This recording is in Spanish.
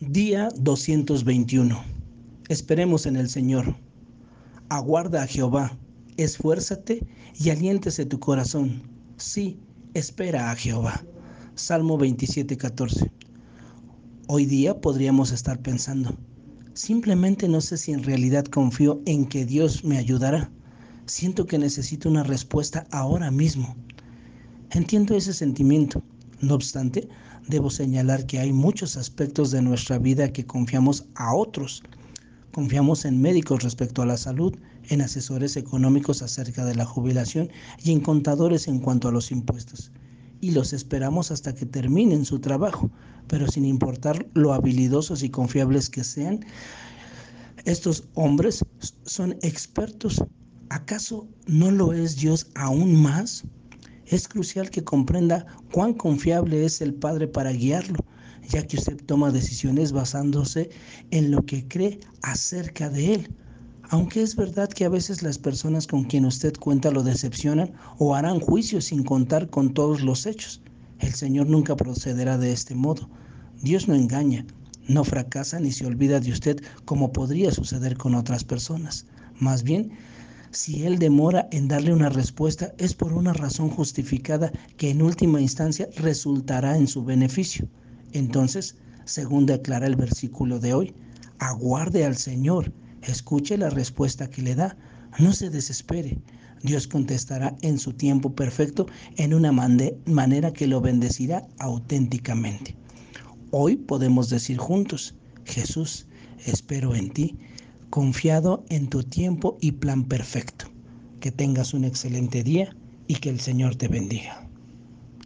Día 221. Esperemos en el Señor. Aguarda a Jehová, esfuérzate y aliéntese tu corazón. Sí, espera a Jehová. Salmo 27, 14. Hoy día podríamos estar pensando, simplemente no sé si en realidad confío en que Dios me ayudará. Siento que necesito una respuesta ahora mismo. Entiendo ese sentimiento. No obstante, debo señalar que hay muchos aspectos de nuestra vida que confiamos a otros. Confiamos en médicos respecto a la salud, en asesores económicos acerca de la jubilación y en contadores en cuanto a los impuestos. Y los esperamos hasta que terminen su trabajo, pero sin importar lo habilidosos y confiables que sean, estos hombres son expertos. ¿Acaso no lo es Dios aún más? Es crucial que comprenda cuán confiable es el Padre para guiarlo, ya que usted toma decisiones basándose en lo que cree acerca de Él. Aunque es verdad que a veces las personas con quien usted cuenta lo decepcionan o harán juicios sin contar con todos los hechos, el Señor nunca procederá de este modo. Dios no engaña, no fracasa ni se olvida de usted como podría suceder con otras personas. Más bien, si Él demora en darle una respuesta es por una razón justificada que en última instancia resultará en su beneficio. Entonces, según declara el versículo de hoy, aguarde al Señor, escuche la respuesta que le da, no se desespere. Dios contestará en su tiempo perfecto en una manera que lo bendecirá auténticamente. Hoy podemos decir juntos, Jesús, espero en ti confiado en tu tiempo y plan perfecto. Que tengas un excelente día y que el Señor te bendiga.